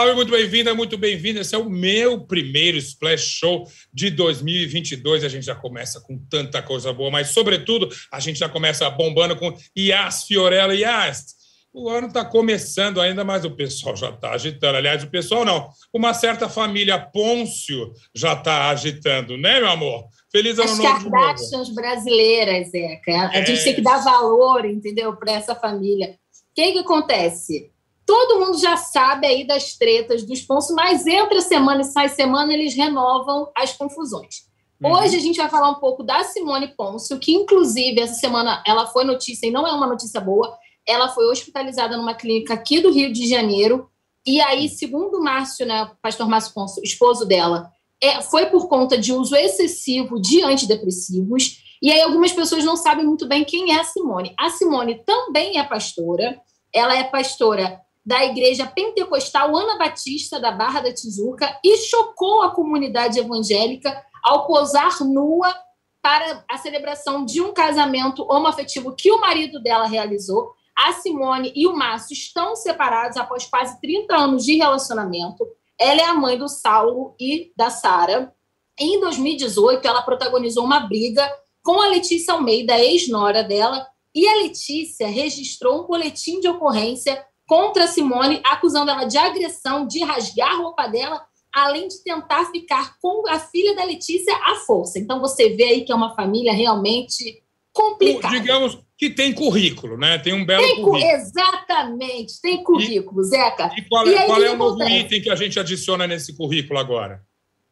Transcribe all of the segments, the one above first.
Salve, muito bem-vinda, muito bem-vindo. Esse é o meu primeiro Splash Show de 2022. A gente já começa com tanta coisa boa, mas, sobretudo, a gente já começa bombando com Yas Fiorella. Yas, o ano está começando ainda, mas o pessoal já está agitando. Aliás, o pessoal não. Uma certa família Pôncio já está agitando, né, meu amor? Feliz ano As novo. Kardashians brasileiras, Zeca. A gente tem que dar valor, entendeu, para essa família. O que, que acontece? Todo mundo já sabe aí das tretas dos Ponços, mas entre a semana e sai semana eles renovam as confusões. Uhum. Hoje a gente vai falar um pouco da Simone Pôncio, que inclusive essa semana ela foi notícia e não é uma notícia boa. Ela foi hospitalizada numa clínica aqui do Rio de Janeiro. E aí, segundo o Márcio, né, pastor Márcio Pôncio, esposo dela, é, foi por conta de uso excessivo de antidepressivos. E aí algumas pessoas não sabem muito bem quem é a Simone. A Simone também é pastora. Ela é pastora da Igreja Pentecostal Ana Batista da Barra da Tijuca e chocou a comunidade evangélica ao posar nua para a celebração de um casamento homoafetivo que o marido dela realizou. A Simone e o Márcio estão separados após quase 30 anos de relacionamento. Ela é a mãe do Saulo e da Sara. Em 2018, ela protagonizou uma briga com a Letícia Almeida, ex-nora dela, e a Letícia registrou um boletim de ocorrência contra Simone, acusando ela de agressão, de rasgar a roupa dela, além de tentar ficar com a filha da Letícia à força. Então você vê aí que é uma família realmente complicada. Digamos que tem currículo, né? Tem um belo tem, currículo. Exatamente, tem currículo, e, Zeca. E qual, é, e qual é o novo item que a gente adiciona nesse currículo agora?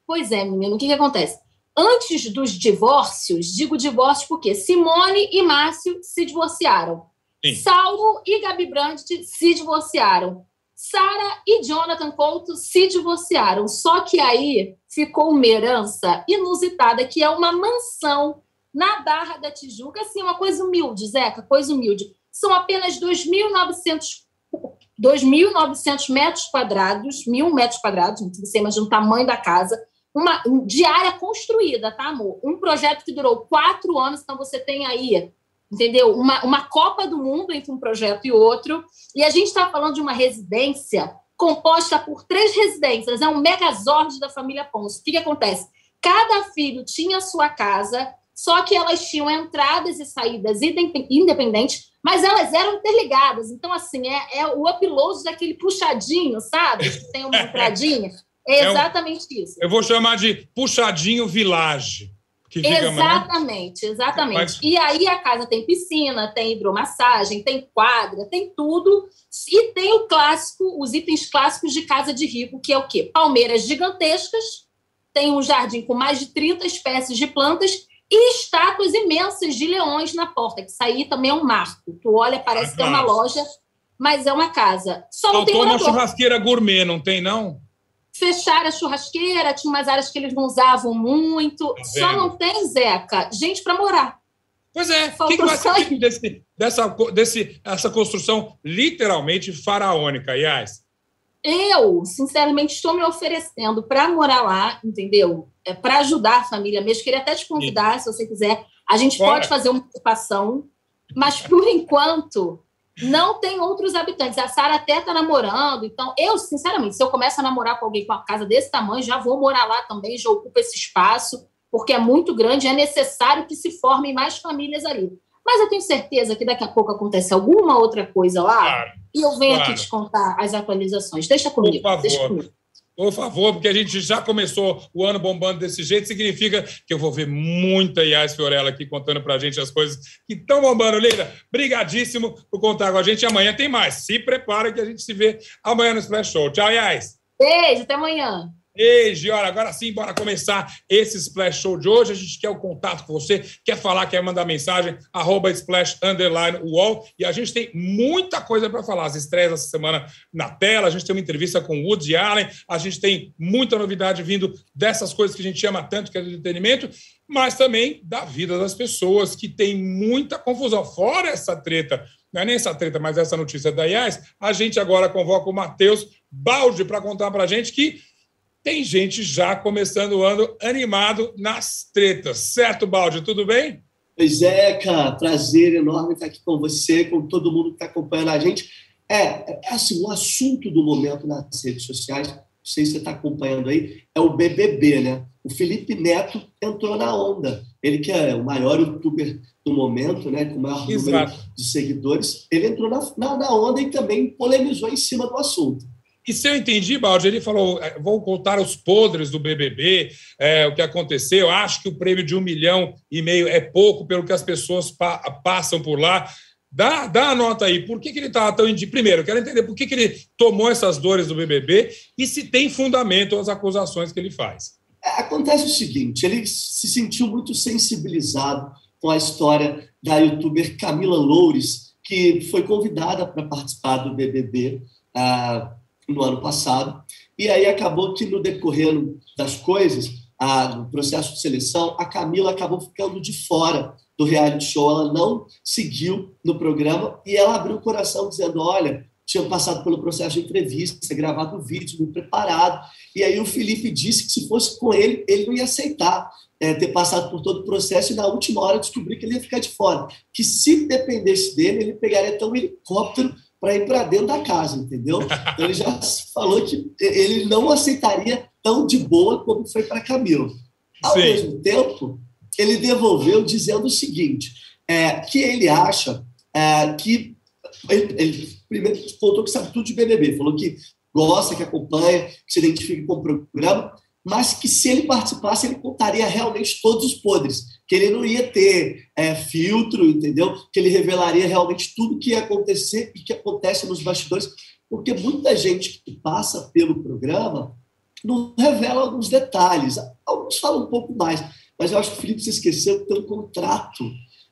Pois é, menino, o que, que acontece? Antes dos divórcios, digo divórcio porque Simone e Márcio se divorciaram. Sim. E Gabi Brandt se divorciaram. Sara e Jonathan Couto se divorciaram. Só que aí ficou uma herança inusitada, que é uma mansão na Barra da Tijuca. Assim, uma coisa humilde, Zeca, coisa humilde. São apenas 2.900 2.900 metros quadrados, mil metros quadrados, você imagina o tamanho da casa, uma de área construída, tá, amor? Um projeto que durou quatro anos, então você tem aí entendeu? Uma, uma Copa do Mundo entre um projeto e outro. E a gente está falando de uma residência composta por três residências, é um megazord da família Ponce. O que, que acontece? Cada filho tinha sua casa, só que elas tinham entradas e saídas independentes, mas elas eram interligadas. Então, assim, é, é o upload daquele puxadinho, sabe? Que tem uma entradinha. É exatamente é um, isso. Eu vou chamar de puxadinho village exatamente, mais... exatamente. Mas... E aí a casa tem piscina, tem hidromassagem, tem quadra, tem tudo. E tem o clássico, os itens clássicos de casa de rico, que é o quê? Palmeiras gigantescas, tem um jardim com mais de 30 espécies de plantas e estátuas imensas de leões na porta, que isso aí também é um marco. Tu olha, parece ah, que é uma loja, mas é uma casa. Só não tem uma churrasqueira gourmet, não tem, não? Fechar a churrasqueira, tinha umas áreas que eles não usavam muito. Tá Só não tem, Zeca, gente para morar. Pois é, o que, que vai ser desse, dessa, desse, essa construção literalmente faraônica, aliás? Eu, sinceramente, estou me oferecendo para morar lá, entendeu? É, para ajudar a família mesmo. Queria até te convidar, Sim. se você quiser. A gente Bora. pode fazer uma ocupação, mas por enquanto não tem outros habitantes. A Sara até está namorando, então eu, sinceramente, se eu começo a namorar com alguém com uma casa desse tamanho, já vou morar lá também, já ocupo esse espaço, porque é muito grande, é necessário que se formem mais famílias ali. Mas eu tenho certeza que daqui a pouco acontece alguma outra coisa lá claro, e eu venho claro. aqui te contar as atualizações. Deixa comigo. Por favor. Deixa comigo. Por favor, porque a gente já começou o ano bombando desse jeito, significa que eu vou ver muita Iás Fiorella aqui contando para a gente as coisas que estão bombando. Leila, brigadíssimo por contar com a gente. Amanhã tem mais. Se prepara que a gente se vê amanhã no Splash Show. Tchau, Iás. Beijo, até amanhã. Ei, Giora, agora sim, bora começar esse Splash Show de hoje. A gente quer o contato com você, quer falar, quer mandar mensagem, arroba Splash Underline Wall. E a gente tem muita coisa para falar. As estreias essa semana na tela, a gente tem uma entrevista com Woody Allen, a gente tem muita novidade vindo dessas coisas que a gente ama tanto, que é do entretenimento, mas também da vida das pessoas, que tem muita confusão. Fora essa treta não é nem essa treta, mas essa notícia da IAS, a gente agora convoca o Matheus Balde para contar para a gente que tem gente já começando o ano animado nas tretas. Certo, Balde? Tudo bem? Pois é, cara. Prazer enorme estar aqui com você, com todo mundo que está acompanhando a gente. É, é assim, o assunto do momento nas redes sociais, não sei se você está acompanhando aí, é o BBB, né? O Felipe Neto entrou na onda. Ele que é o maior youtuber do momento, né, com o maior Exato. número de seguidores, ele entrou na, na, na onda e também polemizou em cima do assunto. E se eu entendi, Baldi, ele falou: é, vou contar os podres do BBB, é, o que aconteceu. Acho que o prêmio de um milhão e meio é pouco pelo que as pessoas pa passam por lá. Dá, dá a nota aí. Por que, que ele estava tão. Primeiro, quero entender por que, que ele tomou essas dores do BBB e se tem fundamento as acusações que ele faz. É, acontece o seguinte: ele se sentiu muito sensibilizado com a história da youtuber Camila Loures, que foi convidada para participar do BBB. Ah, no ano passado. E aí acabou que, no decorrer das coisas, a, no processo de seleção, a Camila acabou ficando de fora do reality show. Ela não seguiu no programa e ela abriu o coração dizendo: Olha, tinha passado pelo processo de entrevista, gravado vídeo, me preparado. E aí o Felipe disse que se fosse com ele, ele não ia aceitar é, ter passado por todo o processo e na última hora descobrir que ele ia ficar de fora. Que se dependesse dele, ele pegaria até um helicóptero para ir para dentro da casa, entendeu? Então ele já falou que ele não aceitaria tão de boa como foi para Camilo. Ao Sim. mesmo tempo, ele devolveu dizendo o seguinte: é, que ele acha é, que. Ele, ele primeiro contou que sabe tudo de BBB, falou que gosta, que acompanha, que se identifica com o programa, mas que se ele participasse, ele contaria realmente todos os podres que ele não ia ter é, filtro, entendeu? Que ele revelaria realmente tudo que ia acontecer e que acontece nos bastidores, porque muita gente que passa pelo programa não revela alguns detalhes. Alguns falam um pouco mais, mas eu acho que o Felipe se esqueceu que tem um contrato.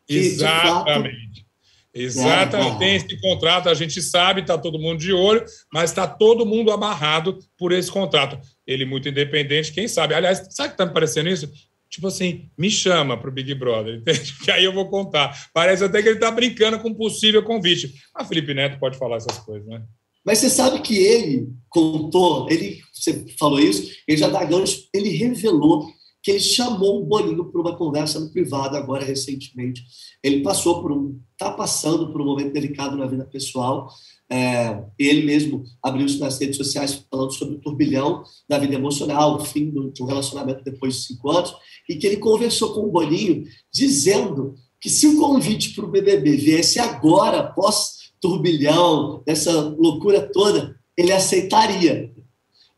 Que, Exatamente. Fato, Exatamente, é, tem esse contrato, a gente sabe, está todo mundo de olho, mas está todo mundo amarrado por esse contrato. Ele muito independente, quem sabe? Aliás, sabe que está me parecendo isso? Tipo assim, me chama para o Big Brother, entende? Que aí eu vou contar. Parece até que ele está brincando com um possível convite. Mas Felipe Neto pode falar essas coisas, né? Mas você sabe que ele contou, ele, você falou isso, ele já dá gancho, ele revelou que ele chamou o Boninho para uma conversa no privado agora recentemente. Ele passou por um, está passando por um momento delicado na vida pessoal é, ele mesmo abriu isso nas redes sociais falando sobre o turbilhão da vida emocional, o fim do, do relacionamento depois de cinco anos, e que ele conversou com o Boninho dizendo que se o convite para o BBB viesse agora, pós-turbilhão, essa loucura toda, ele aceitaria.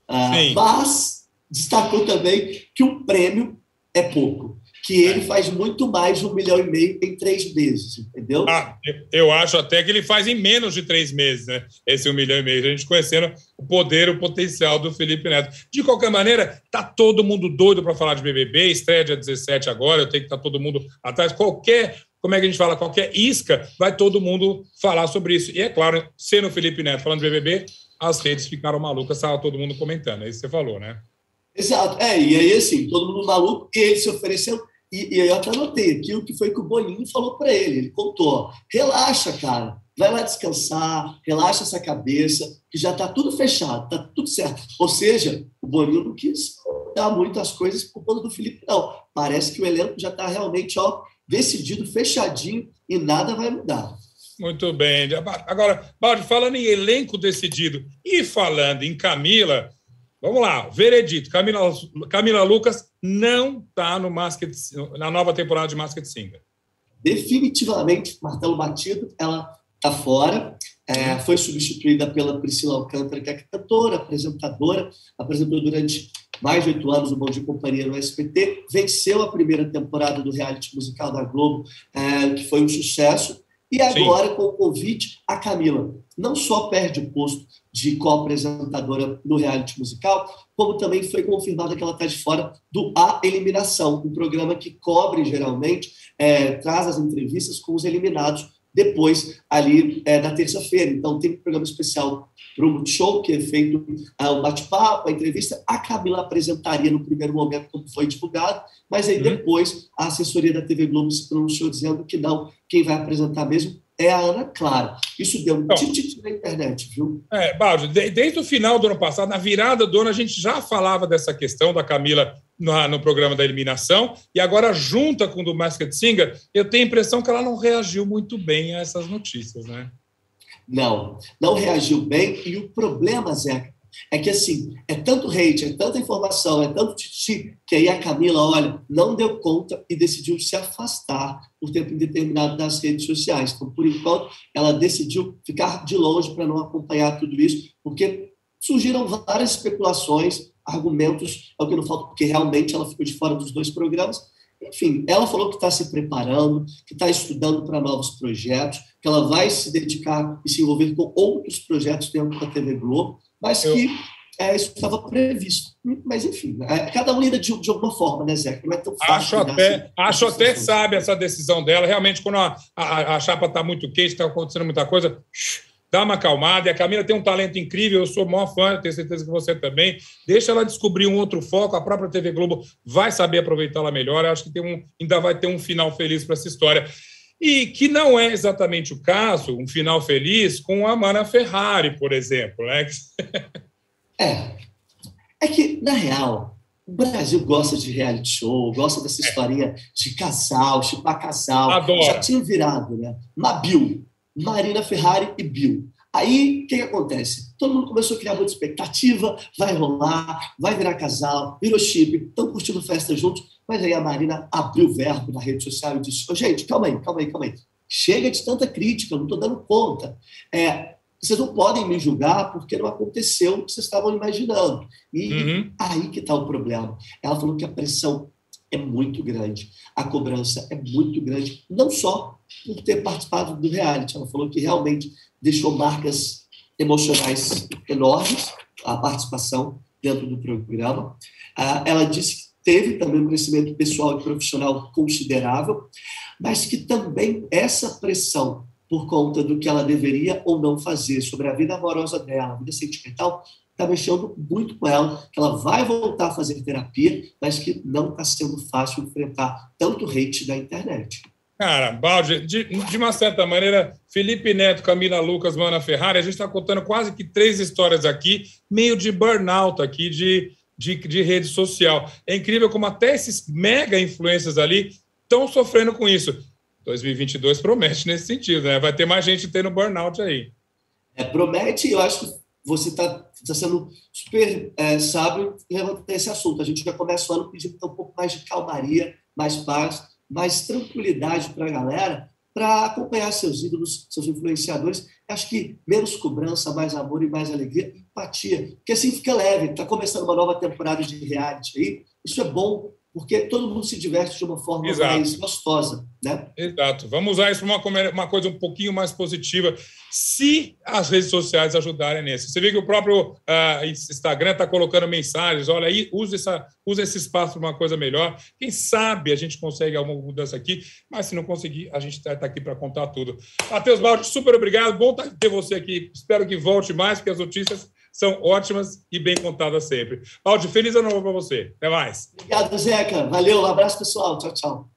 Ah, mas destacou também que o prêmio é pouco que ele faz muito mais de um milhão e meio em três meses, entendeu? Ah, eu acho até que ele faz em menos de três meses, né? Esse um milhão e meio. A gente conhecendo o poder, o potencial do Felipe Neto. De qualquer maneira, tá todo mundo doido para falar de BBB, estreia dia 17 agora, eu tenho que estar tá todo mundo atrás. Qualquer, como é que a gente fala, qualquer isca, vai todo mundo falar sobre isso. E é claro, sendo o Felipe Neto falando de BBB, as redes ficaram malucas, estava todo mundo comentando. É isso que você falou, né? Exato. É, e aí, assim, todo mundo maluco, ele se ofereceu e, e eu até anotei aqui o que foi que o Boninho falou para ele. Ele contou: relaxa, cara, vai lá descansar, relaxa essa cabeça, que já está tudo fechado, está tudo certo. Ou seja, o Boninho não quis dar muitas coisas por conta do Felipe, não. Parece que o elenco já está realmente ó, decidido, fechadinho e nada vai mudar. Muito bem. Agora, Balde, falando em elenco decidido e falando em Camila, Vamos lá, veredito. Camila, Camila Lucas não está no Masked, na nova temporada de Masked Singer. Definitivamente, martelo batido, ela está fora. É, foi substituída pela Priscila Alcântara, que é cantora, apresentadora, apresentou durante mais de oito anos o Bom de Companhia no SPT, venceu a primeira temporada do reality musical da Globo, é, que foi um sucesso, e agora, Sim. com o convite, a Camila não só perde o posto de co-apresentadora no reality musical, como também foi confirmada que ela está de fora do A Eliminação, um programa que cobre geralmente, é, traz as entrevistas com os eliminados depois ali é, da terça-feira. Então tem um programa especial para o Multishow, que é feito é, um bate-papo, a entrevista. A Camila apresentaria no primeiro momento, como foi divulgado, mas aí uhum. depois a assessoria da TV Globo se pronunciou dizendo que não, quem vai apresentar mesmo é a Ana Clara. Isso deu um tititi na internet, viu? É, Baldi, desde o final do ano passado, na virada do ano, a gente já falava dessa questão da Camila no, no programa da eliminação, e agora, junta com o do Masked Singer, eu tenho a impressão que ela não reagiu muito bem a essas notícias, né? Não, não reagiu bem. E o problema, Zeca, é que assim, é tanto hate, é tanta informação, é tanto titi, que aí a Camila, olha, não deu conta e decidiu se afastar por tempo indeterminado das redes sociais. Então, por enquanto, ela decidiu ficar de longe para não acompanhar tudo isso, porque surgiram várias especulações, argumentos, é o que não falta, porque realmente ela ficou de fora dos dois programas. Enfim, ela falou que está se preparando, que está estudando para novos projetos, que ela vai se dedicar e se envolver com outros projetos dentro da TV Globo mas Eu... que é, isso estava previsto. Mas, enfim, é, cada um lida de, de, alguma forma, né, Zé? Não é tão fácil. Acho até, assim, acho até sabe essa decisão dela. Realmente, quando a, a, a chapa está muito quente, está acontecendo muita coisa, dá uma acalmada. E a Camila tem um talento incrível, eu sou o maior fã, tenho certeza que você também. Deixa ela descobrir um outro foco, a própria TV Globo vai saber aproveitá-la melhor. Eu acho que tem um, ainda vai ter um final feliz para essa história. E que não é exatamente o caso, um final feliz, com a Mana Ferrari, por exemplo. Né? é. É que, na real, o Brasil gosta de reality show, gosta dessa é. historinha de casal, chipar casal. Adoro. Já tinha virado, né? Mabil, Marina Ferrari e Bill. Aí, o que, que, acontece? Todo mundo começou a criar muita expectativa, vai rolar, vai virar casal, virou chip, estão curtindo festa juntos, mas aí a Marina abriu o verbo na rede social e disse, oh, gente, calma aí, calma aí, calma aí. Chega de tanta crítica, eu não estou dando conta. É, vocês não podem me julgar porque não aconteceu o que vocês estavam imaginando. E uhum. aí que está o problema. Ela falou que a pressão é muito grande, a cobrança é muito grande, não só por ter participado do reality, ela falou que realmente deixou marcas emocionais enormes a participação dentro do programa. Ah, ela disse que teve também um crescimento pessoal e profissional considerável, mas que também essa pressão por conta do que ela deveria ou não fazer sobre a vida amorosa dela, a vida sentimental, está mexendo muito com ela, que ela vai voltar a fazer terapia, mas que não está sendo fácil enfrentar tanto hate da internet. Cara, Balde, de, de, uma certa maneira, Felipe Neto, Camila Lucas, Mana Ferrari, a gente está contando quase que três histórias aqui, meio de burnout aqui, de, de, de rede social. É incrível como até esses mega influências ali estão sofrendo com isso. 2022 promete nesse sentido, né? Vai ter mais gente tendo burnout aí. É, promete, eu acho que você está tá sendo super é, sábio levantando esse assunto. A gente já começa o ano pedindo um pouco mais de calmaria, mais paz mais tranquilidade para a galera para acompanhar seus ídolos, seus influenciadores. Acho que menos cobrança, mais amor e mais alegria, empatia. Porque assim fica leve. Está começando uma nova temporada de reality aí. Isso é bom porque todo mundo se diverte de uma forma Exato. mais gostosa. Né? Exato. Vamos usar isso para uma, uma coisa um pouquinho mais positiva, se as redes sociais ajudarem nisso. Você vê que o próprio uh, Instagram está colocando mensagens, olha aí, use, essa, use esse espaço para uma coisa melhor. Quem sabe a gente consegue alguma mudança aqui, mas se não conseguir, a gente está tá aqui para contar tudo. Matheus Baldi, super obrigado. Bom ter você aqui. Espero que volte mais, porque as notícias são ótimas e bem contadas sempre. Aldi, feliz ano novo para você. Até mais. Obrigado, Zeca. Valeu, um abraço, pessoal. Tchau, tchau.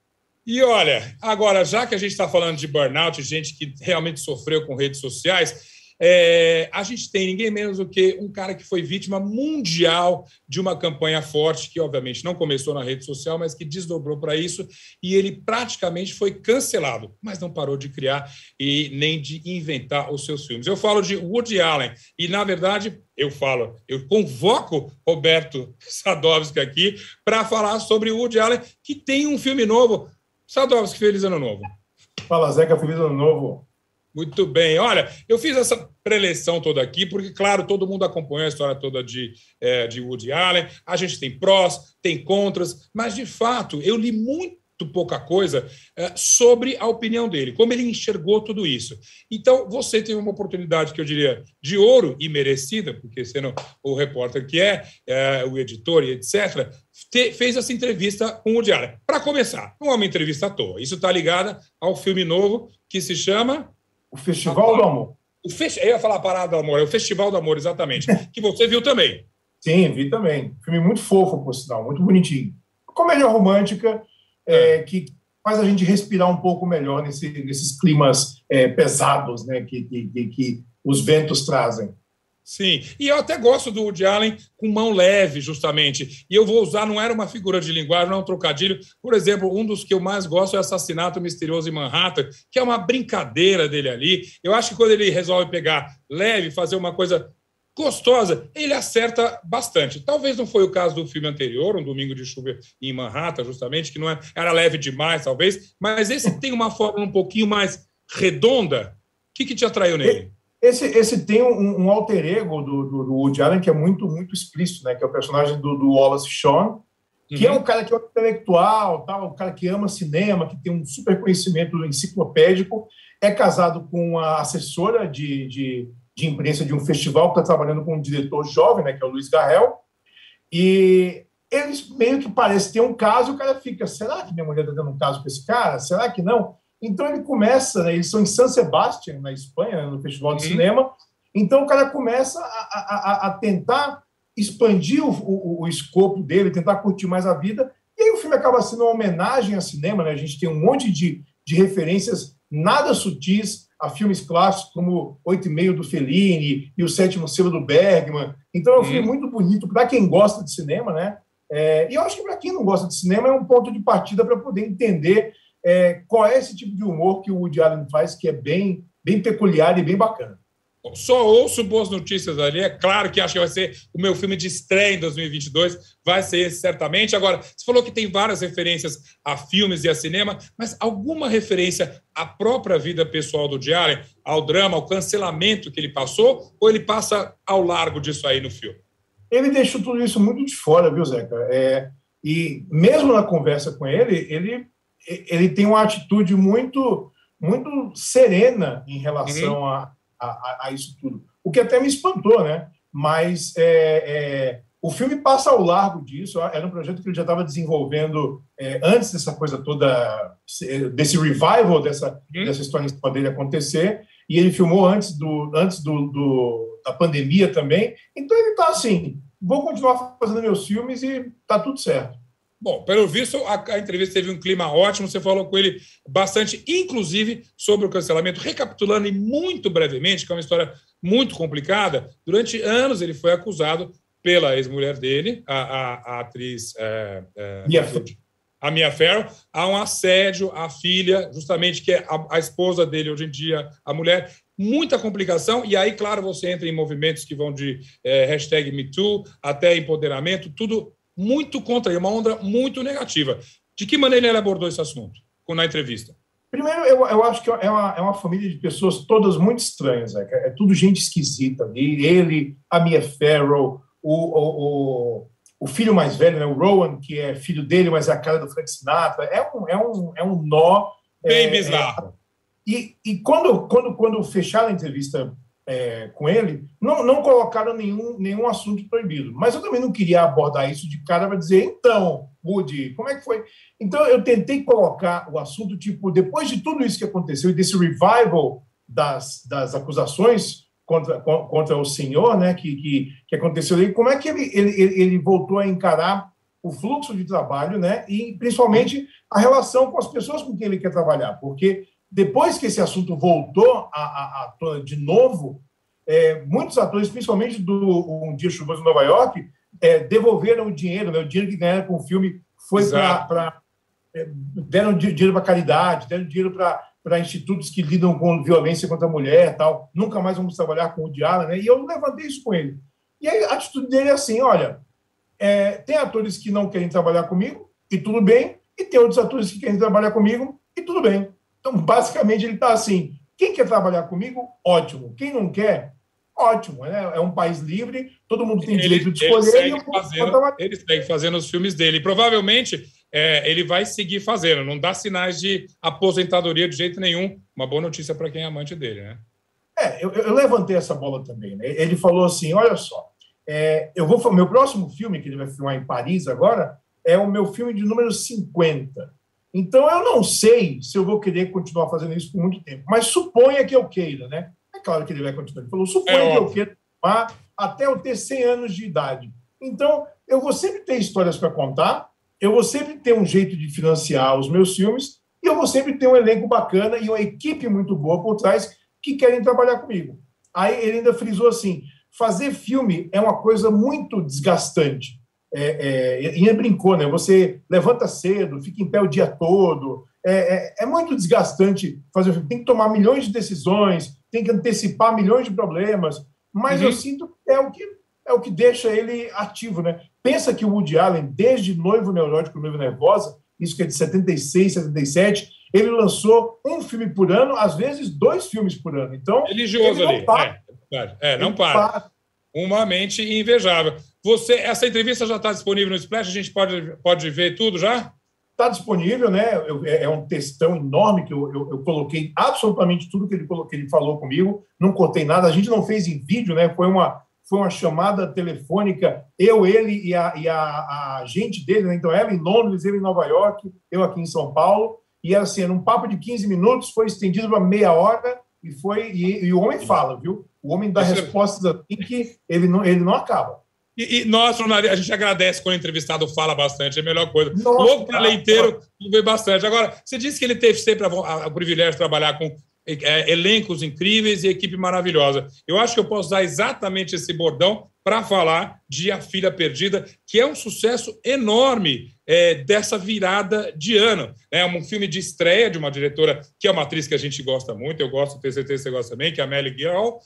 E olha, agora, já que a gente está falando de burnout, gente que realmente sofreu com redes sociais, é, a gente tem ninguém menos do que um cara que foi vítima mundial de uma campanha forte, que obviamente não começou na rede social, mas que desdobrou para isso, e ele praticamente foi cancelado, mas não parou de criar e nem de inventar os seus filmes. Eu falo de Woody Allen, e na verdade, eu falo, eu convoco Roberto Sadovski aqui para falar sobre Woody Allen, que tem um filme novo. Sadovski, feliz ano novo. Fala, Zeca, feliz ano novo. Muito bem. Olha, eu fiz essa preleção toda aqui, porque, claro, todo mundo acompanhou a história toda de, é, de Woody Allen. A gente tem prós, tem contras, mas, de fato, eu li muito pouca coisa é, sobre a opinião dele, como ele enxergou tudo isso. Então, você tem uma oportunidade que eu diria de ouro e merecida, porque sendo o repórter que é, é o editor e etc., te, fez essa entrevista com o Woody Allen. Para começar, não é uma entrevista à toa. Isso está ligado ao filme novo que se chama o Festival do Amor. O. Eu ia falar a Parada do Amor, é o Festival do Amor, exatamente. que você viu também. Sim, vi também. Filme muito fofo, por sinal, muito bonitinho. Comédia romântica é. É, que faz a gente respirar um pouco melhor nesse, nesses climas é, pesados né, que, que, que, os ventos trazem. Sim, e eu até gosto do Woody Allen com mão leve, justamente. E eu vou usar, não era uma figura de linguagem, não é um trocadilho. Por exemplo, um dos que eu mais gosto é Assassinato Misterioso em Manhattan, que é uma brincadeira dele ali. Eu acho que quando ele resolve pegar leve, fazer uma coisa gostosa, ele acerta bastante. Talvez não foi o caso do filme anterior, Um Domingo de Chuva em Manhattan, justamente, que não é, era leve demais, talvez, mas esse tem uma forma um pouquinho mais redonda. O que, que te atraiu nele? Esse, esse tem um, um alter ego do, do, do, Woody Allen que é muito, muito explícito, né? Que é o personagem do, do Wallace Shawn, que é uhum. é um cara que é um intelectual, tal, um cara que ama cinema, que tem um super conhecimento enciclopédico, é casado com uma assessora de, de, de imprensa de um festival que está trabalhando com um diretor jovem, né? Que é o Luiz Garrel, e eles meio que parece ter um caso, o cara fica, será que minha mulher está tendo um caso com esse cara? Será que não? Então ele começa, né, eles são em San Sebastián, na Espanha, no Festival de uhum. Cinema. Então o cara começa a, a, a tentar expandir o, o, o, escopo dele, tentar curtir mais a vida. E aí o filme acaba sendo uma homenagem ao cinema, né? A gente tem um monte de, de referências nada sutis a filmes clássicos como Oito e Meio do Fellini e O Sétimo Selo do Bergman. Então é um filme uhum. muito bonito para quem gosta de cinema, né? É, e eu acho que para quem não gosta de cinema é um ponto de partida para poder entender é, qual é esse tipo de humor que o Woody Allen faz, que é bem, bem peculiar e bem bacana. Só ouço boas notícias ali. É claro que acho que vai ser o meu filme de estreia em 2022. Vai ser esse, certamente. Agora, você falou que tem várias referências a filmes e a cinema, mas alguma referência à própria vida pessoal do Allen, ao drama, ao cancelamento que ele passou, ou ele passa ao largo disso aí no filme? Ele deixou tudo isso muito de fora, viu, Zeca? É, e mesmo na conversa com ele, ele ele tem uma atitude muito muito serena em relação uhum. a, a, a, isso tudo, o que até me espantou, né? Mas é, é, o filme passa ao largo disso. Era um projeto que ele já estava desenvolvendo é, antes dessa coisa toda, desse revival dessa, uhum. dessa história dele acontecer. E ele filmou antes do antes do, do da pandemia também. Então ele está assim, vou continuar fazendo meus filmes e tá tudo certo. Bom, pelo visto, a, a, entrevista teve um clima ótimo. Você falou com ele bastante, inclusive sobre o cancelamento. Recapitulando e muito brevemente, que é uma história muito complicada, durante anos ele foi acusado pela ex-mulher dele, a, a, a atriz. É, é, Mia a Mia Farrow, a um assédio à filha, justamente que é a, a esposa dele hoje em dia, a mulher, muita complicação, e aí, claro, você entra em movimentos que vão de é, hashtag MeToo até empoderamento, tudo muito contra, uma onda muito negativa. De que maneira ele abordou esse assunto na entrevista? Primeiro, eu, eu acho que é uma, é uma família de pessoas todas muito estranhas. É, é tudo gente esquisita ali. Ele, a Mia Farrow, o, o, o, o, filho mais velho, né, o Rowan, que é filho dele, mas é a cara do Frank Sinatra. É um, é um, é um nó. Bem é, bizarro. É, e, e quando, quando, quando fecharam a entrevista é, com ele, não, não colocaram nenhum, nenhum assunto proibido. Mas eu também não queria abordar isso de cara para dizer, então, Woody, como é que foi? Então, eu tentei colocar o assunto, tipo, depois de tudo isso que aconteceu e desse revival das, das acusações contra, contra o senhor, né, que, que, que aconteceu ali, como é que ele, ele, ele voltou a encarar o fluxo de trabalho, né, e principalmente a relação com as pessoas com quem ele quer trabalhar, porque depois que esse assunto voltou à tona de novo, é, muitos atores, principalmente do Um Dia Chuvoso em Nova York, é, devolveram o dinheiro, né, o dinheiro que ganharam com o filme foi para. É, deram dinheiro para caridade, deram dinheiro para institutos que lidam com violência contra a mulher tal. Nunca mais vamos trabalhar com o Diário, né? E eu levantei isso com ele. E aí a atitude dele é assim: olha, é, tem atores que não querem trabalhar comigo, e tudo bem, e tem outros atores que querem trabalhar comigo, e tudo bem. Então, basicamente, ele está assim: quem quer trabalhar comigo, ótimo. Quem não quer, ótimo. Né? É um país livre, todo mundo tem direito de escolher. Ele segue, fazendo, ele segue fazendo os filmes dele. E provavelmente é, ele vai seguir fazendo. Não dá sinais de aposentadoria de jeito nenhum. Uma boa notícia para quem é amante dele, né? É, eu, eu, levantei essa bola também. Né? Ele falou assim: olha só, é, eu vou meu próximo filme que ele vai filmar em Paris agora é o meu filme de número 50. Então, eu não sei se eu vou querer continuar fazendo isso por muito tempo, mas suponha que eu queira, né? É claro que ele vai continuar. Ele falou, suponha é que eu queira até eu ter 100 anos de idade. Então, eu vou sempre ter histórias para contar, eu vou sempre ter um jeito de financiar os meus filmes, e eu vou sempre ter um elenco bacana e uma equipe muito boa por trás que querem trabalhar comigo. Aí ele ainda frisou assim: fazer filme é uma coisa muito desgastante. É, é, Ian brincou, né? Você levanta cedo, fica em pé o dia todo. É, é, é, muito desgastante fazer filme. Tem que tomar milhões de decisões, tem que antecipar milhões de problemas. Mas uhum. eu sinto que é o que é o que deixa ele ativo, né? Pensa que o Woody Allen, desde Noivo Neurótico, Noivo Nervosa, isso que é de 76, 77, ele lançou um filme por ano, às vezes dois filmes por ano. Então, religioso ali. Para. É, é, não para. para. Uma mente invejável. Você, essa entrevista já está disponível no Splash? A gente pode, pode ver tudo já? Está disponível, né? Eu, é, é um textão enorme que eu, eu, eu, coloquei absolutamente tudo que ele, que ele falou comigo, não cortei nada. A gente não fez em vídeo, né? Foi uma, foi uma chamada telefônica, eu, ele e a, e a, a gente dele, né? então ela em Londres, ele em Nova York, eu aqui em São Paulo, e assim, num papo de 15 minutos, foi estendido para meia hora, e foi e, e o homem fala, viu? O homem dá respostas assim que ele não, ele não acaba. E, e nós, a gente agradece quando o entrevistado fala bastante, é a melhor coisa. Nossa, Louco para ler inteiro, vê bastante. Agora, você disse que ele teve sempre o privilégio de trabalhar com é, elencos incríveis e equipe maravilhosa. Eu acho que eu posso usar exatamente esse bordão para falar de A Filha Perdida, que é um sucesso enorme é, dessa virada de ano. É um filme de estreia de uma diretora que é uma atriz que a gente gosta muito, eu gosto, tenho certeza que você gosta também, que é a Melly Gilhall,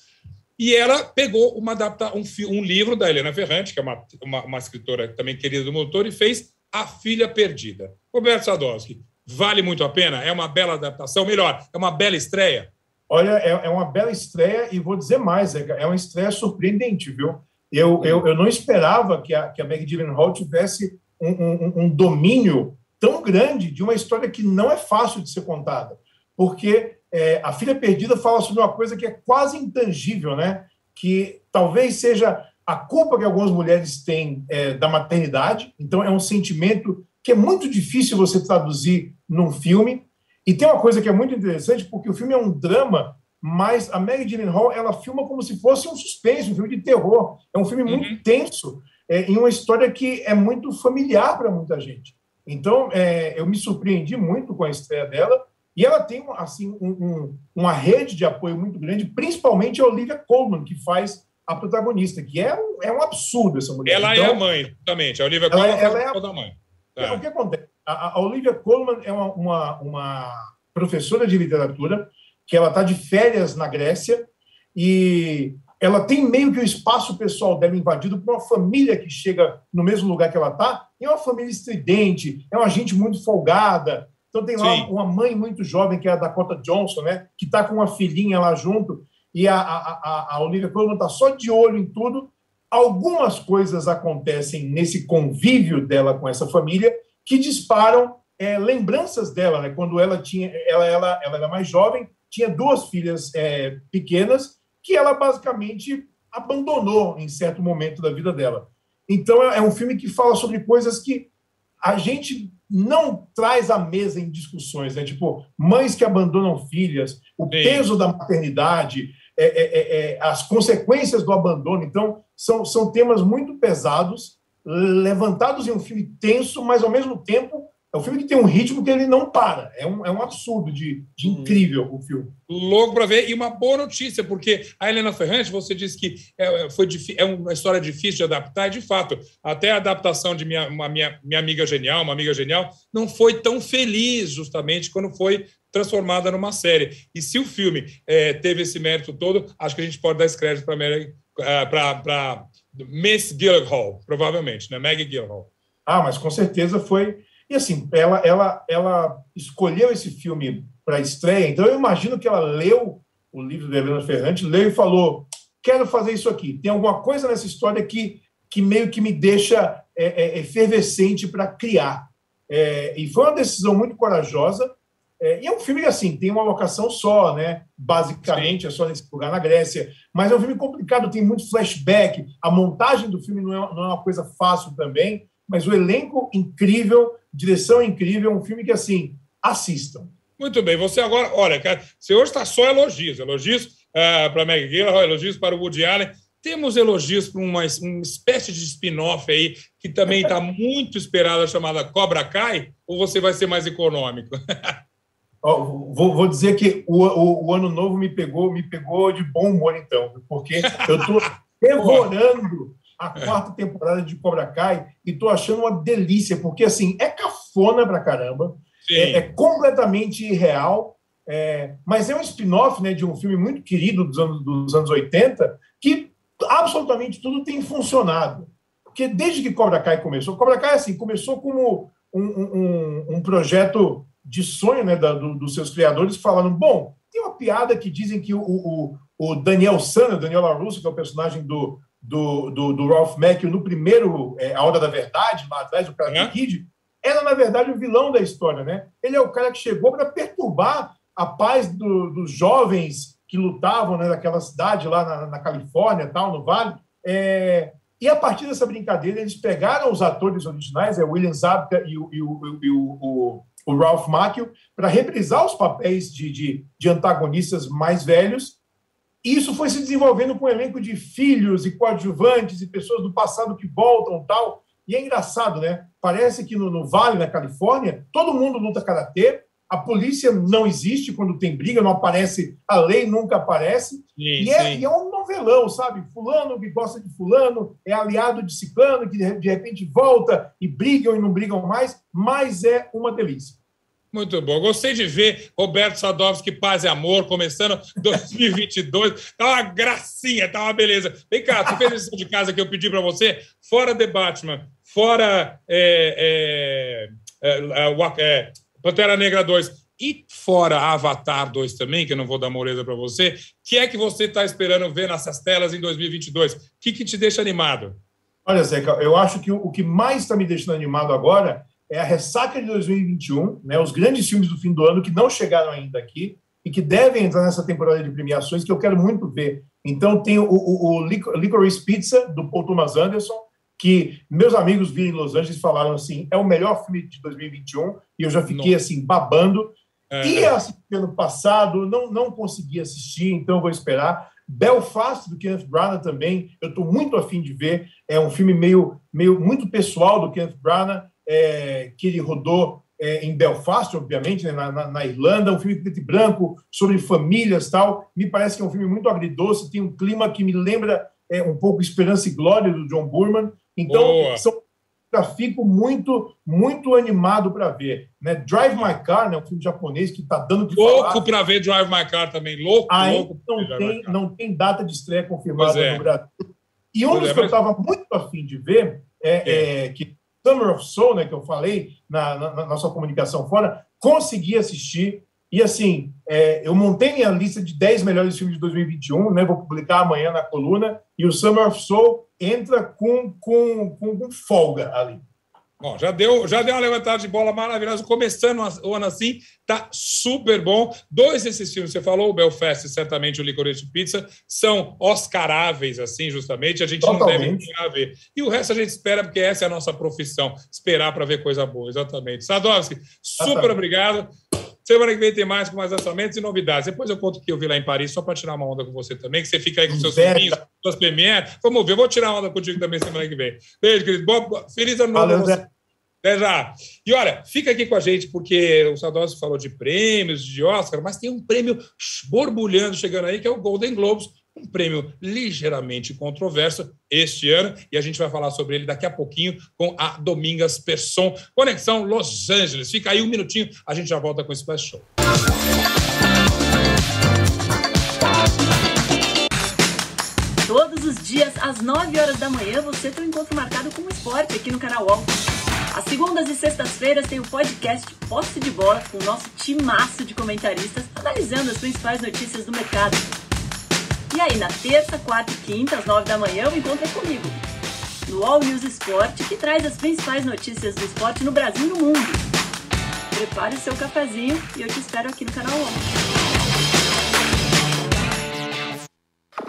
e ela pegou uma adapta, um, um, livro da Helena Ferrante, que é uma, uma, uma escritora também querida do motor, e fez A Filha Perdida. Roberto Sadowski, vale muito a pena? É uma bela adaptação? Melhor, é uma bela estreia? Olha, é, é uma bela estreia e vou dizer mais, é, é uma estreia surpreendente, viu? Eu, eu, eu não esperava que a, que a Meg Gyllenhaal tivesse um, um, um domínio tão grande de uma história que não é fácil de ser contada, porque é, a Filha Perdida fala sobre uma coisa que é quase intangível, né? Que talvez seja a culpa que algumas mulheres têm é, da maternidade. Então, é um sentimento que é muito difícil você traduzir num filme. E tem uma coisa que é muito interessante, porque o filme é um drama, mas a Maggie Gyllenhaal ela filma como se fosse um suspense, um filme de terror. É um filme muito uhum. tenso, é, em uma história que é muito familiar para muita gente. Então, é, eu me surpreendi muito com a estreia dela. E ela tem assim um, um, uma rede de apoio muito grande, principalmente a Olivia Colman, que faz a protagonista, que é um, é um absurdo essa mulher. Ela então, é a mãe, exatamente. A Olivia Colman ela, ela é a, da mãe. É. O que acontece? A, a Olivia Colman é uma, uma, uma, professora de literatura que ela está de férias na Grécia e ela tem meio que o espaço pessoal dela invadido por uma família que chega no mesmo lugar que ela está, é uma família estridente, é uma gente muito folgada, então tem lá Sim. uma mãe muito jovem, que é a Dakota Johnson, né? Que está com uma filhinha lá junto. E a, a, a, a Olivia Colman está só de olho em tudo. Algumas coisas acontecem nesse convívio dela com essa família que disparam é, lembranças dela, né? Quando ela tinha, ela, ela, ela era mais jovem, tinha duas filhas é, pequenas que ela basicamente abandonou em certo momento da vida dela. Então é, é um filme que fala sobre coisas que a gente não traz à mesa em discussões, né? Tipo, mães que abandonam filhas, o Sim. peso da maternidade, é, é, é, é, as consequências do abandono. Então, são, são temas muito pesados, levantados em um filme tenso, mas ao mesmo tempo é um filme que tem um ritmo que ele não para. É um, é um absurdo de, de uhum. incrível o filme. Louco para ver. E uma boa notícia, porque a Helena Ferrante, você disse que é, é foi, é uma história difícil de adaptar, e de fato, até a adaptação de minha, uma, minha, minha amiga genial, uma amiga genial, não foi tão feliz, justamente, quando foi transformada numa série. E se o filme é, teve esse mérito todo, acho que a gente pode dar esse crédito para Miss Gyllenhaal, provavelmente, né? Maggie Gyllenhaal. Ah, mas com certeza foi e assim, ela, ela, ela escolheu esse filme para estreia, então eu imagino que ela leu o livro da Helena Ferrante, leu e falou: quero fazer isso aqui. Tem alguma coisa nessa história que, que meio que me deixa é, é, efervescente para criar. É, e foi uma decisão muito corajosa. É, e é um filme que, assim, tem uma locação só, né? Basicamente, é só nesse lugar na Grécia. Mas é um filme complicado, tem muito flashback. A montagem do filme não é, não é uma coisa fácil também. Mas o elenco incrível, direção incrível, um filme que, assim, assistam. Muito bem, você agora, olha, cara, você hoje está só elogios, elogios uh, para Meg Gyllenhaal, elogios para o Woody Allen, temos elogios para uma, uma espécie de spin-off aí, que também está muito esperada, chamada Cobra Kai, ou você vai ser mais econômico? vou, vou, dizer que o, o, o, ano novo me pegou, me pegou de bom humor, então, porque eu tô devorando a quarta temporada de Cobra Kai e tô achando uma delícia, porque assim, é cafona pra caramba, é, é, completamente irreal, é, mas é um spin-off né, de um filme muito querido dos anos, dos anos 80, que absolutamente tudo tem funcionado. Porque desde que Cobra Kai começou, Cobra Kai assim, começou como um, um, um projeto de sonho né, da, do, dos seus criadores, falando: bom, tem uma piada que dizem que o, o, o Daniel Sana, Daniel LaRusso, que é o personagem do, do, do, do Ralph Macchio no primeiro é, A Hora da Verdade, lá atrás, o Karate uhum. Kid, era, na verdade, o vilão da história. Né? Ele é o cara que chegou para perturbar a paz do, dos jovens que lutavam né, naquela cidade lá na, na Califórnia, tal, no Vale. É, e a partir dessa brincadeira, eles pegaram os atores originais, é William Zabka e o, e o, e o, o, o Ralph Macchio, para reprisar os papéis de, de, de, antagonistas mais velhos. E isso foi se desenvolvendo com um elenco de filhos e coadjuvantes e pessoas do passado que voltam tal. E é engraçado, né? Parece que no, no Vale, na Califórnia, todo mundo luta karatê, a polícia não existe quando tem briga, não aparece, a lei nunca aparece. Sim, e, é, e, é, um novelão, sabe? Fulano que gosta de fulano, é aliado de ciclano, que de repente volta e brigam e não brigam mais, mas é uma delícia. Muito bom. Gostei de ver Roberto Sadovski Paz e Amor começando 2022. tá uma gracinha, tá uma beleza. Vem cá, você fez lição de casa que eu pedi para você? Fora The Batman, fora é, é, é, é, Pantera Negra 2 e fora Avatar 2 também, que eu não vou dar moleza para você, que é que você está esperando ver nessas telas em 2022? O que, que te deixa animado? Olha, Zeca, eu acho que o, que mais está me deixando animado agora é a ressaca de 2021, né, os grandes filmes do fim do ano que não chegaram ainda aqui e que devem entrar nessa temporada de premiações que eu quero muito ver. Então tem o, o, o Licorice Pizza, do Paul Thomas Anderson, que meus amigos viram em Los Angeles falaram assim, é o melhor filme de 2021, e eu já fiquei Nossa. assim, babando. É. E assistir ano passado, não, não consegui assistir, então vou esperar. Belfast, do Kenneth Branagh também, eu estou muito afim de ver. É um filme meio, meio muito pessoal do Kenneth Branagh, é, que ele rodou é, em Belfast, obviamente, né, na, na, na, Irlanda, um filme preto e branco sobre famílias tal. Me parece que é um filme muito agridoce, tem um clima que me lembra é, um pouco Esperança e Glória do John Burman. Então, são, já fico muito, muito animado para ver. Né? Drive My Car, né, um filme japonês que está dando de Louco para ver Drive My Car também, louco, Ainda louco. Não tem, não tem data de estreia confirmada é. no Brasil. E um pois dos é, que mas... eu estava muito afim de ver é, é. é que Summer of Soul, né, que eu falei na, na, na nossa comunicação fora, consegui assistir. E assim, é, eu montei minha lista de 10 melhores filmes de 2021, né, vou publicar amanhã na coluna, e o Summer of Soul entra com, com, com, com folga ali. Bom, já deu, já deu uma levantada de bola maravilhosa. Começando o ano assim, tá super bom. Dois desses filmes, você falou, o Belfast e certamente o Licorice Pizza, são oscaráveis, assim, justamente. A gente Totalmente. não deve ver. E o resto a gente espera, porque essa é a nossa profissão, esperar para ver coisa boa, exatamente. Sadowski, super exatamente. obrigado. Semana que vem tem mais com mais lançamentos e novidades. Depois eu conto o que eu vi lá em Paris, só para tirar uma onda com você também, que você fica aí com seus filhinhos, suas premiere. Vamos ver, vou tirar uma onda contigo também semana que vem. Beijo, querido. Boa, feliz ano novo. Valeu, Até já. E olha, fica aqui com a gente, porque o Sadossi falou de prêmios, de Oscar, mas tem um prêmio borbulhando chegando aí, que é o Golden Globes, um prêmio ligeiramente controverso este ano, e a gente vai falar sobre ele daqui a pouquinho com a Domingas Pesson. Conexão Los Angeles. Fica aí um minutinho, a gente já volta com esse Flash Show. Todos os dias, às 9 horas da manhã, você tem um encontro marcado com o esporte aqui no canal UOL. Às segundas e sextas-feiras tem o podcast Posse de Bola com o nosso timaço de comentaristas analisando as principais notícias do mercado. E aí, na terça, quarta e quinta, às nove da manhã, o encontro é comigo. No All News Esporte, que traz as principais notícias do esporte no Brasil e no mundo. Prepare o seu cafezinho e eu te espero aqui no canal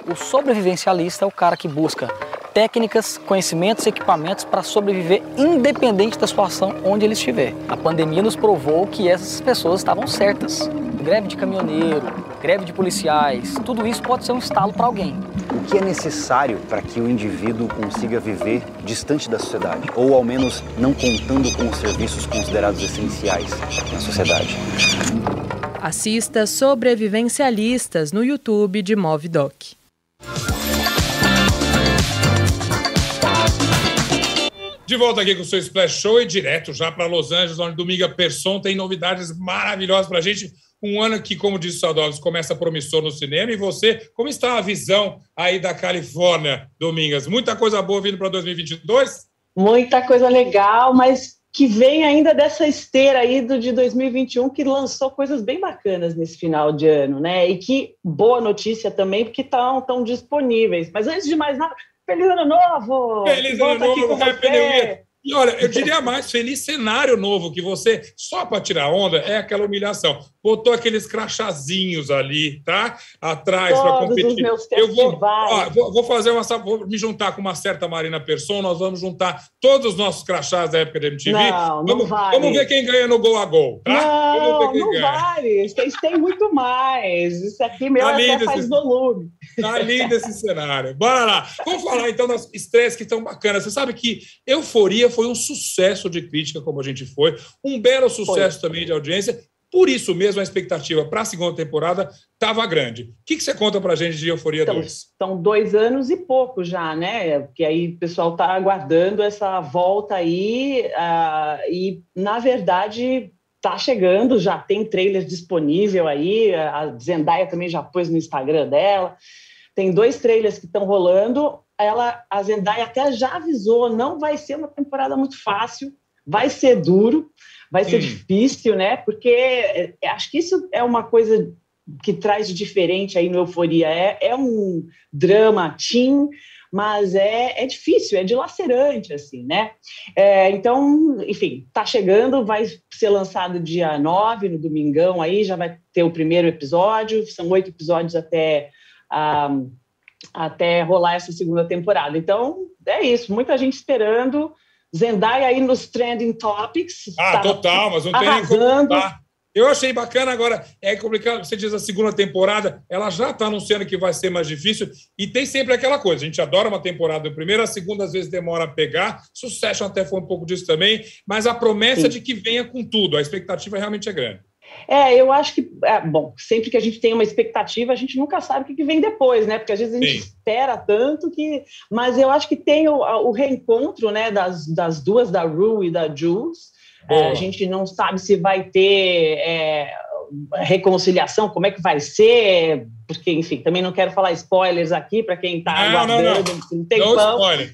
O sobrevivencialista é o cara que busca técnicas, conhecimentos e equipamentos para sobreviver independente da situação onde ele estiver. A pandemia nos provou que essas pessoas estavam certas greve de caminhoneiro, greve de policiais, tudo isso pode ser um estalo para alguém. O que é necessário para que o indivíduo consiga viver distante da sociedade, ou ao menos não contando com os serviços considerados essenciais na sociedade? Assista Sobrevivencialistas no YouTube de MovDoc. De volta aqui com o seu Splash Show e direto já para Los Angeles, onde Dominga Person tem novidades maravilhosas para a gente. Um ano que, como disse o Sadovski, começa promissor no cinema. E você, como está a visão aí da Califórnia, Domingas? Muita coisa boa vindo para 2022? Muita coisa legal, mas que vem ainda dessa esteira aí do, de 2021, que lançou coisas bem bacanas nesse final de ano, né? E que boa notícia também, porque estão tão disponíveis. Mas antes de mais nada, Feliz Ano Novo! Feliz Ano Novo, Happy New Year! E olha, eu diria mais, feliz cenário novo, que você, só para tirar onda, é aquela humilhação. Botou aqueles crachazinhos ali, tá? Atrás para competir. eu vou, ó, vou, vou, fazer uma. Vou me juntar com uma certa Marina Persson, nós vamos juntar todos os nossos crachás da época da MTV. Não, vamos, não vale. vamos ver quem ganha no gol a gol, tá? Não, não ganha. vale. Vocês têm muito mais. Isso aqui meu tá até faz esse, volume. Tá lindo esse cenário. Bora lá. Vamos falar então das estreias que estão bacanas. Você sabe que Euforia foi um sucesso de crítica, como a gente foi, um belo sucesso foi. também de audiência. Por isso mesmo, a expectativa para a segunda temporada estava grande. O que, que você conta para a gente de Euforia então, 2? Estão dois anos e pouco já, né? Porque aí o pessoal está aguardando essa volta aí. Uh, e, na verdade, está chegando, já tem trailer disponível aí. A Zendaya também já pôs no Instagram dela. Tem dois trailers que estão rolando ela, a Zendaya até já avisou, não vai ser uma temporada muito fácil, vai ser duro, vai ser hum. difícil, né? Porque é, é, acho que isso é uma coisa que traz de diferente aí no Euforia. É, é um drama teen, mas é, é difícil, é dilacerante, assim, né? É, então, enfim, tá chegando, vai ser lançado dia 9, no domingão aí, já vai ter o primeiro episódio, são oito episódios até... Um, até rolar essa segunda temporada. Então, é isso, muita gente esperando. Zendaya aí nos trending topics. Ah, tá total, mas não tem nem como Eu achei bacana agora, é complicado, você diz a segunda temporada, ela já está anunciando que vai ser mais difícil, e tem sempre aquela coisa, a gente adora uma temporada, primeira, a segunda às vezes demora a pegar, Succession até foi um pouco disso também, mas a promessa Sim. de que venha com tudo, a expectativa realmente é grande. É, eu acho que, é, bom, sempre que a gente tem uma expectativa, a gente nunca sabe o que vem depois, né? Porque às vezes a gente Sim. espera tanto que. Mas eu acho que tem o, o reencontro né, das, das duas, da Rue e da Jules. É, a gente não sabe se vai ter é, reconciliação, como é que vai ser, porque, enfim, também não quero falar spoilers aqui para quem está aguardando não, não. tem não pão. Spoiler.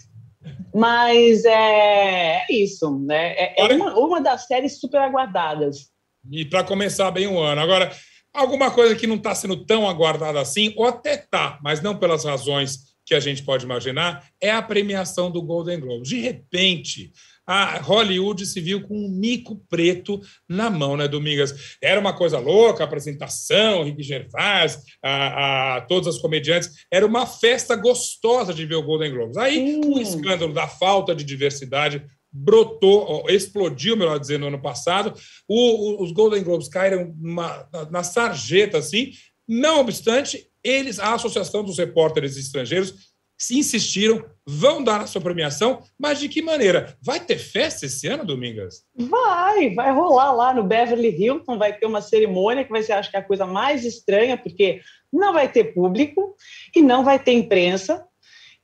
Mas é, é isso, né? É, é uma, uma das séries super aguardadas. E para começar bem o ano. Agora, alguma coisa que não está sendo tão aguardada assim, ou até está, mas não pelas razões que a gente pode imaginar, é a premiação do Golden Globe. De repente, a Hollywood se viu com um mico preto na mão, né, Domingas? Era uma coisa louca, a apresentação, Rick Gervais, a, a, todas as comediantes, era uma festa gostosa de ver o Golden Globes. Aí, o escândalo da falta de diversidade brotou, explodiu, melhor dizendo, no ano passado. O, o, os Golden Globes caíram na, na sarjeta, assim. Não obstante, eles, a Associação dos Repórteres Estrangeiros, se insistiram, vão dar a sua premiação, mas de que maneira? Vai ter festa esse ano, Domingas? Vai, vai rolar lá no Beverly Hilton, vai ter uma cerimônia que vai ser, acho que, a coisa mais estranha, porque não vai ter público e não vai ter imprensa,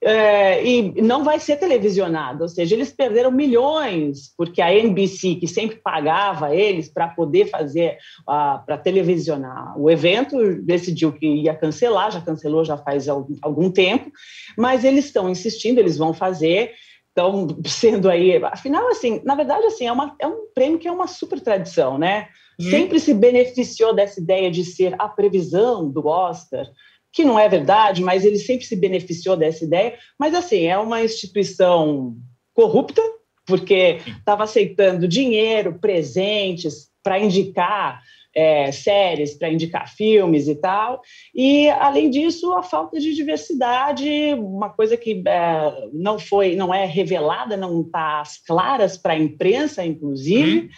é, e não vai ser televisionado, ou seja, eles perderam milhões, porque a NBC, que sempre pagava eles para poder fazer, uh, para televisionar o evento, decidiu que ia cancelar, já cancelou já faz algum, algum tempo, mas eles estão insistindo, eles vão fazer, estão sendo aí, afinal, assim, na verdade, assim, é, uma, é um prêmio que é uma super tradição, né? Hum. Sempre se beneficiou dessa ideia de ser a previsão do Oscar, que não é verdade, mas ele sempre se beneficiou dessa ideia. Mas, assim, é uma instituição corrupta, porque estava aceitando dinheiro, presentes para indicar é, séries, para indicar filmes e tal. E, além disso, a falta de diversidade, uma coisa que é, não foi, não é revelada, não está às claras para a imprensa, inclusive. Hum.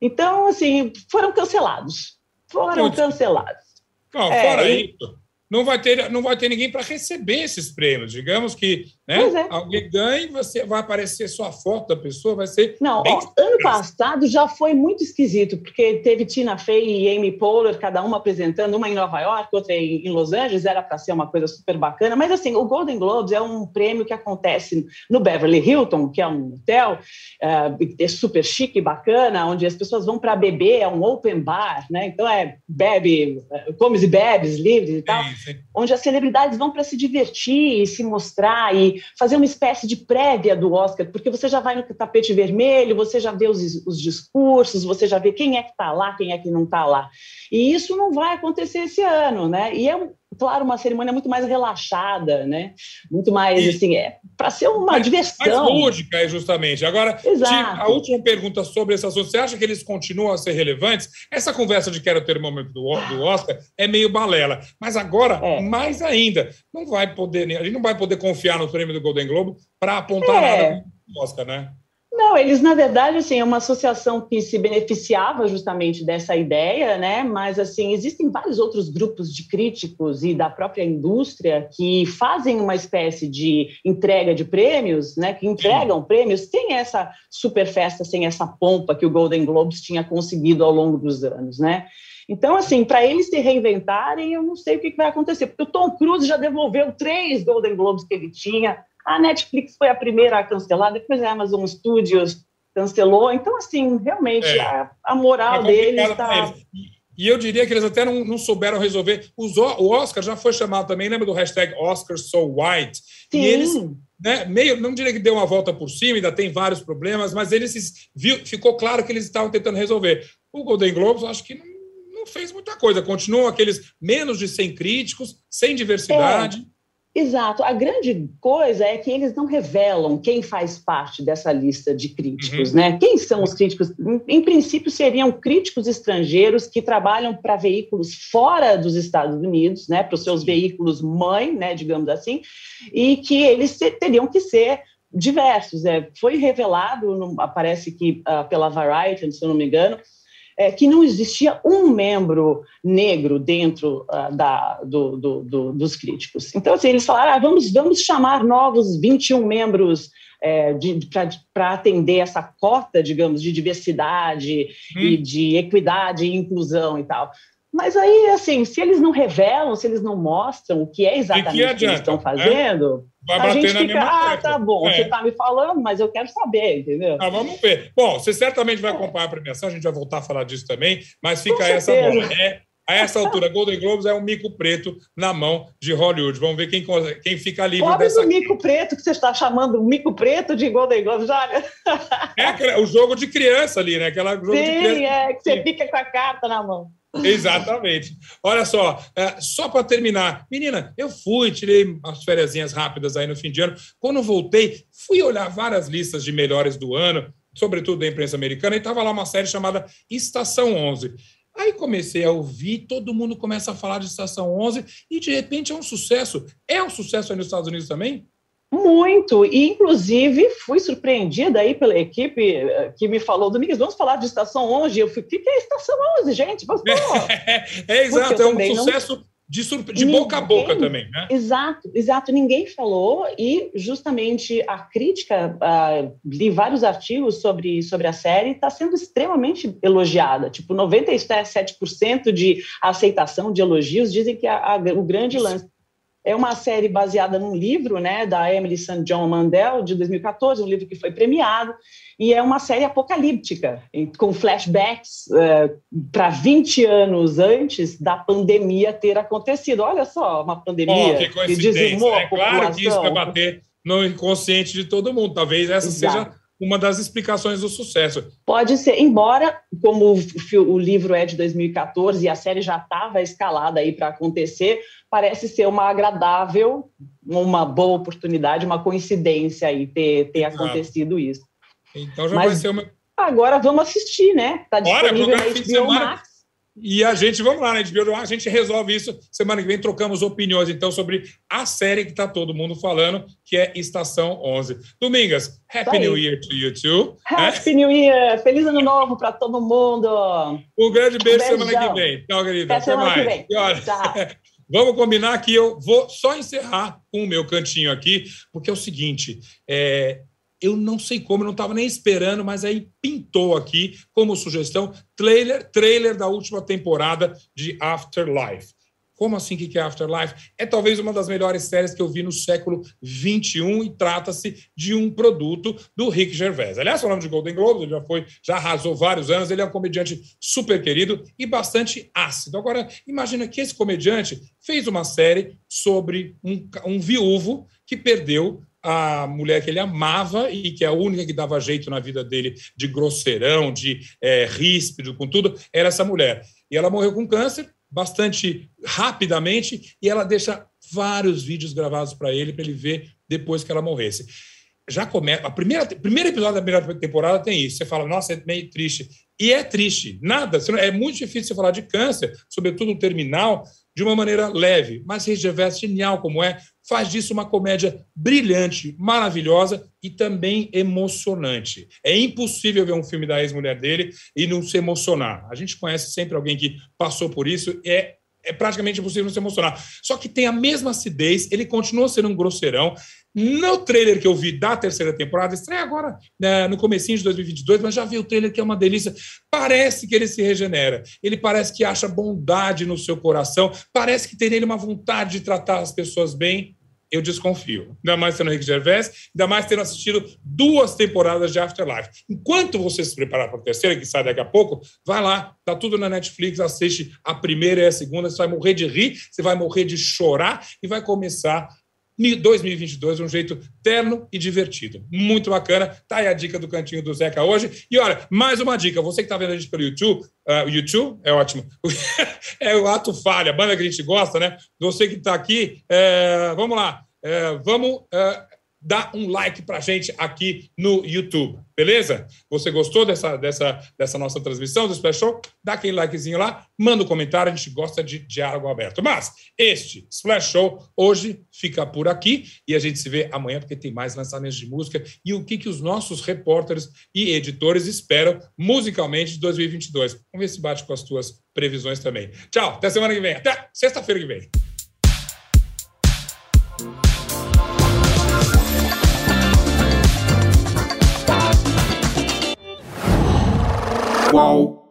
Então, assim, foram cancelados. Foram Putz. cancelados. Não, fora é, isso, não vai ter, não vai ter ninguém para receber esses prêmios. Digamos que né? É. Alguém ganha e você vai aparecer só a foto da pessoa, vai ser. Não, ó, ano passado já foi muito esquisito, porque teve Tina Fey e Amy Poehler, cada uma apresentando, uma em Nova York, outra em, Los Angeles, era para ser uma coisa super bacana, mas assim, o Golden Globes é um prêmio que acontece no Beverly Hilton, que é um hotel eh, é super chique e bacana, onde as pessoas vão para beber, é um open bar, né? Então é bebe, eh, comes e bebes livres e tal, Sim, sim. onde as celebridades vão para se divertir e se mostrar e fazer uma espécie de prévia do Oscar, porque você já vai no tapete vermelho, você já vê os, os discursos, você já vê quem é que está lá, quem é que não está lá. E isso não vai acontecer esse ano, né? E é, um- claro, uma cerimônia muito mais relaxada, né? Muito mais, E- assim, é para ser uma Mais diversão. lúdica, é justamente. Agora, Exato. A última pergunta sobre esse assunto. Você acha que eles continuam a ser relevantes? Essa conversa de quero ter o momento do, do Oscar é meio balela. Mas agora, É. mais ainda, não vai poder, a gente não vai poder confiar no prêmio do Golden Globe para apontar É. nada do Oscar, né? Não, eles, na verdade, assim, é uma associação que se beneficiava justamente dessa ideia, né? Mas, assim, existem vários outros grupos de críticos e da própria indústria que fazem uma espécie de entrega de prêmios, né? Que entregam prêmios sem essa super festa, sem essa pompa que o Golden Globes tinha conseguido ao longo dos anos, né? Então, assim, para eles se reinventarem, eu não sei o que vai acontecer, porque o Tom Cruise já devolveu três Golden Globes que ele tinha, a Netflix foi a primeira a cancelar, depois a Amazon Studios cancelou. Então, assim, realmente, É. a, a moral Tá deles está. E- eu diria que eles até não, não souberam resolver. Os O- Oscar já foi chamado também, lembra do hashtag Oscar So White? Sim, E eles né, meio, não diria que deu uma volta por cima, ainda tem vários problemas, mas eles viu, ficou claro que eles estavam tentando resolver. O Golden Globes, acho que não, não fez muita coisa. Continuam aqueles menos de 100 críticos, sem diversidade. Exato. A grande coisa é que eles não revelam quem faz parte dessa lista de críticos, Uhum. né? Quem são os críticos? Em, em princípio, seriam críticos estrangeiros que trabalham para veículos fora dos Estados Unidos, né? Para os seus veículos mãe, né? Digamos assim, e que eles teriam que ser diversos. É, foi revelado, parece que ah, pela Variety, se eu não me engano, é, que não existia um membro negro dentro ah, da, do, do- do- dos críticos. Então, assim, eles falaram, ah, vamos, vamos chamar novos 21 membros é, para atender essa cota, digamos, de diversidade e de equidade e inclusão e tal. Mas aí, assim, se eles não revelam, se eles não mostram o que é exatamente o que eles adianta, estão né? fazendo, Vai a bater gente na fica, ah, tecla. tá bom, É. você está me falando, mas eu quero saber, entendeu? Ah, vamos ver. Bom, você certamente vai acompanhar a premiação, a gente vai voltar a falar disso também, mas fica essa bola. É, a essa altura, Golden Globes é um mico preto na mão de Hollywood. Vamos ver quem, quem fica livre Pobre dessa. do mico preto, que você está chamando o mico preto de Golden Globes, olha. É o jogo de criança ali, né? Aquela jogo de criança. Sim, é, que você fica com a carta na mão. Exatamente. Olha só, é, só para terminar, menina, eu fui, tirei umas férias rápidas aí no fim de ano. Quando voltei, fui olhar várias listas de melhores do ano, sobretudo da imprensa americana, e estava lá uma série chamada Estação 11. Aí comecei a ouvir, todo mundo começa a falar de Estação 11 e de repente é um sucesso. É um sucesso aí nos Estados Unidos também? Muito, e inclusive fui surpreendida aí pela equipe eh, que me falou, Domingos, vamos falar de Estação 11. Eu fui, o que que é Estação 11, gente? Mas, pô, É, exato, é um também não- sucesso de, surpre- de boca a boca Ninguém- também, né? Exato, exato. Ninguém falou e justamente a crítica, ah, li vários artigos sobre, sobre a série, está sendo extremamente elogiada. Tipo, 97% de aceitação de elogios dizem que a- a- o grande lance é uma série baseada num livro, né, da Emily St. John Mandel de 2014, um livro que foi premiado e é uma série apocalíptica com flashbacks para 20 anos antes da pandemia ter acontecido. Olha só, uma pandemia Oh, que que dizimou a É claro que isso vai população. bater no inconsciente de todo mundo. Talvez essa Exato. seja uma das explicações do sucesso. Pode ser, embora, como o, livro é de 2014 e a série já estava escalada aí para acontecer, parece ser uma agradável, uma boa oportunidade, uma coincidência aí ter, ter Exato. acontecido isso. Então já Mas- vai ser uma. Agora vamos assistir, né? Está disponível programa na HBO semana. Max. E a gente, vamos lá, na HBO, a gente resolve isso. Semana que vem trocamos opiniões, então, sobre a série que está todo mundo falando, que é Estação 11. Domingas, Happy. New Year to you too. né? Happy New Year! Feliz Ano Novo para todo mundo! Um grande beijo Beijão. semana que vem. Tchau, querida. Até que mais. E Tchau. vamos combinar que eu vou só encerrar com o meu cantinho aqui, porque é o seguinte: é, eu não sei como, eu não estava nem esperando, mas aí pintou aqui como sugestão trailer, trailer da última temporada de Afterlife. Como assim que é Afterlife? É talvez uma das melhores séries que eu vi no século XXI e trata-se de um produto do Rick Gervais. Aliás, falando de Golden Globes, ele já foi, já arrasou vários anos, ele é um comediante super querido e bastante ácido. Agora, imagina que esse comediante fez uma série sobre um, um viúvo que perdeu a mulher que ele amava e que é a única que dava jeito na vida dele de grosseirão, de é, ríspido, com tudo, era essa mulher. E ela morreu com câncer, bastante rapidamente e ela deixa vários vídeos gravados para ele, para ele ver depois que ela morresse. Já começa. A primeira primeiro episódio da primeira temporada tem isso. Você fala, nossa, é meio triste. E é triste. Nada. É muito difícil você falar de câncer, sobretudo terminal, de uma maneira leve. Mas Regevest, genial como é, faz disso uma comédia brilhante, maravilhosa e também emocionante. É impossível ver um filme da ex-mulher dele e não se emocionar. A gente conhece sempre alguém que passou por isso, é é praticamente impossível não se emocionar. Só que tem a mesma acidez, ele continua sendo um grosseirão. No trailer que eu vi da terceira temporada, estreia agora né, no comecinho de 2022, mas já vi o trailer que é uma delícia. Parece que ele se regenera. Ele parece que acha bondade no seu coração. Parece que tem nele uma vontade de tratar as pessoas bem eu desconfio. Ainda mais tendo Rick Gervais, ainda mais tendo assistido duas temporadas de Afterlife. Enquanto você se preparar para a terceira, que sai daqui a pouco, vai lá, tá tudo na Netflix, assiste a primeira e a segunda, você vai morrer de rir, você vai morrer de chorar e vai começar 2022 de um jeito terno e divertido. Muito bacana. Tá aí a dica do cantinho do Zeca hoje. E olha, mais uma dica. Você que está vendo a gente pelo YouTube, uh, YouTube é ótimo. é o Ato Falha, banda que a gente gosta, né? Você que está aqui, é, vamos lá. É, vamos é, dá um like para gente aqui no YouTube, beleza? Você gostou dessa, dessa, dessa nossa transmissão do Splash Show? Dá aquele likezinho lá, manda um comentário, a gente gosta de diálogo aberto. Mas este Splash Show hoje fica por aqui e a gente se vê amanhã porque tem mais lançamentos de música e o que, que os nossos repórteres e editores esperam musicalmente de 2022. Vamos ver se bate com as tuas previsões também. Tchau, até semana que vem, até sexta-feira que vem. Qual